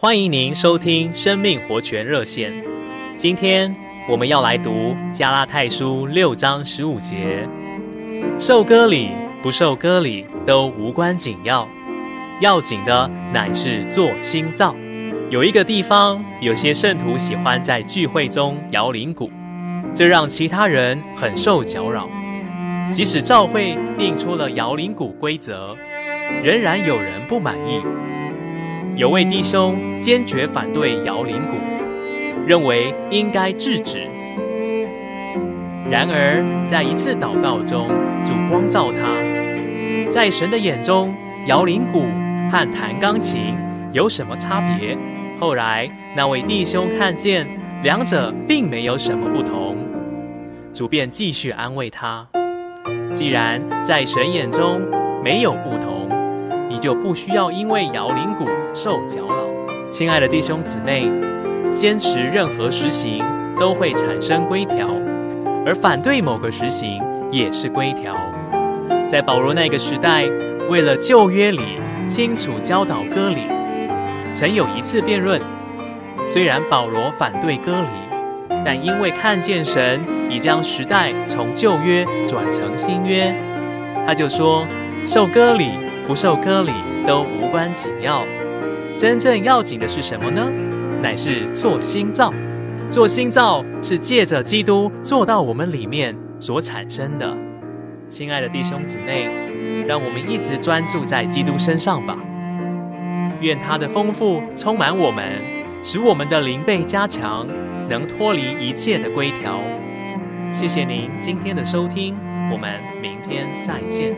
欢迎您收听生命活泉热线。今天我们要来读加拉太书六章十五节：受割礼不受割礼都无关紧要，要紧的乃是做心造。有一个地方，有些圣徒喜欢在聚会中摇铃鼓，这让其他人很受搅扰。即使教会定出了摇铃鼓规则，仍然有人不满意。有位弟兄坚决反对摇铃鼓，认为应该制止。然而，在一次祷告中，主光照他，在神的眼中，摇铃鼓和弹钢琴有什么差别？后来，那位弟兄看见两者并没有什么不同，主便继续安慰他：既然在神眼中没有不同，你就不需要因为摇铃鼓受搅扰。亲爱的弟兄姊妹，坚持任何实行都会产生规条，而反对某个实行也是规条。在保罗那个时代，为了旧约里清楚教导割礼，曾有一次辩论。虽然保罗反对割礼，但因为看见神已将时代从旧约转成新约，他就说：受割礼。不受割礼都无关紧要，真正要紧的是什么呢？乃是做新造。做新造是借着基督做到我们里面所产生的。亲爱的弟兄姊妹，让我们一直专注在基督身上吧。愿他的丰富充满我们，使我们的灵被加强，能脱离一切的规条。谢谢您今天的收听，我们明天再见。